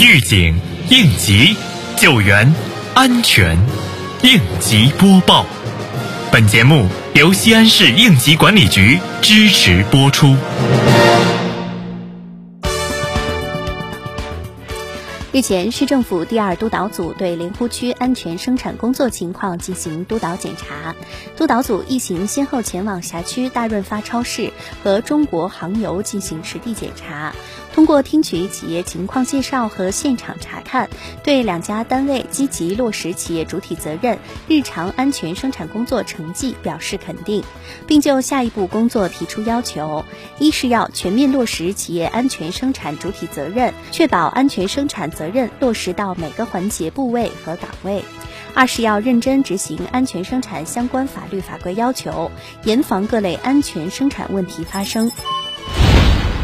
预警、应急、救援、安全，应急播报。本节目由西安市应急管理局支持播出。日前，市政府第二督导组对莲湖区安全生产工作情况进行督导检查。督导组一行先后前往辖区大润发超市和中国航油进行实地检查。通过听取企业情况介绍和现场查看，对两家单位积极落实企业主体责任、日常安全生产工作成绩表示肯定，并就下一步工作提出要求：一是要全面落实企业安全生产主体责任，确保安全生产责任落实到每个环节、部位和岗位；二是要认真执行安全生产相关法律法规要求，严防各类安全生产问题发生。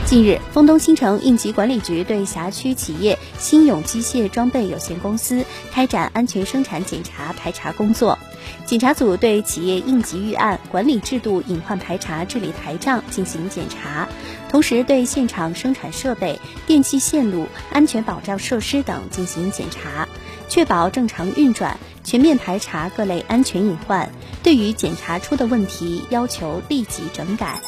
近日，丰东新城应急管理局对辖区企业新勇机械装备有限公司开展安全生产检查排查工作。检查组对企业应急预案、管理制度隐患排查治理台账进行检查，同时对现场生产设备、电气线路、安全保障设施等进行检查，确保正常运转，全面排查各类安全隐患。对于检查出的问题，要求立即整改。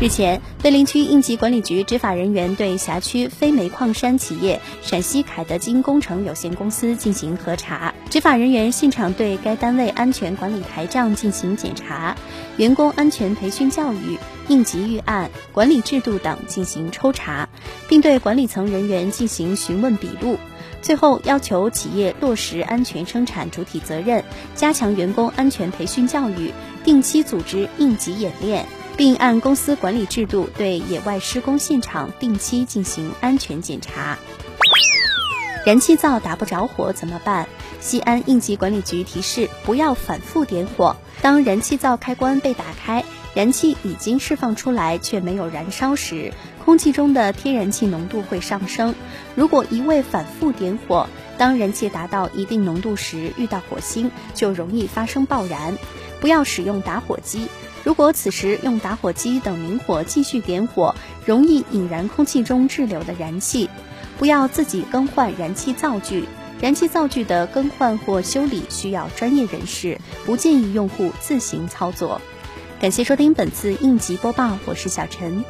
日前，碑林区应急管理局执法人员对辖区非煤矿山企业陕西凯德金工程有限公司进行核查。执法人员现场对该单位安全管理台账进行检查，员工安全培训教育、应急预案、管理制度等进行抽查，并对管理层人员进行询问笔录。最后要求企业落实安全生产主体责任，加强员工安全培训教育，定期组织应急演练。并按公司管理制度对野外施工现场定期进行安全检查。燃气灶打不着火怎么办？西安应急管理局提示：不要反复点火。当燃气灶开关被打开，燃气已经释放出来却没有燃烧时，空气中的天然气浓度会上升。如果一味反复点火，当燃气达到一定浓度时遇到火星，就容易发生爆燃。不要使用打火机。如果此时用打火机等明火继续点火，容易引燃空气中滞留的燃气。不要自己更换燃气灶具，燃气灶具的更换或修理需要专业人士，不建议用户自行操作。感谢收听本次应急播报，我是小陈。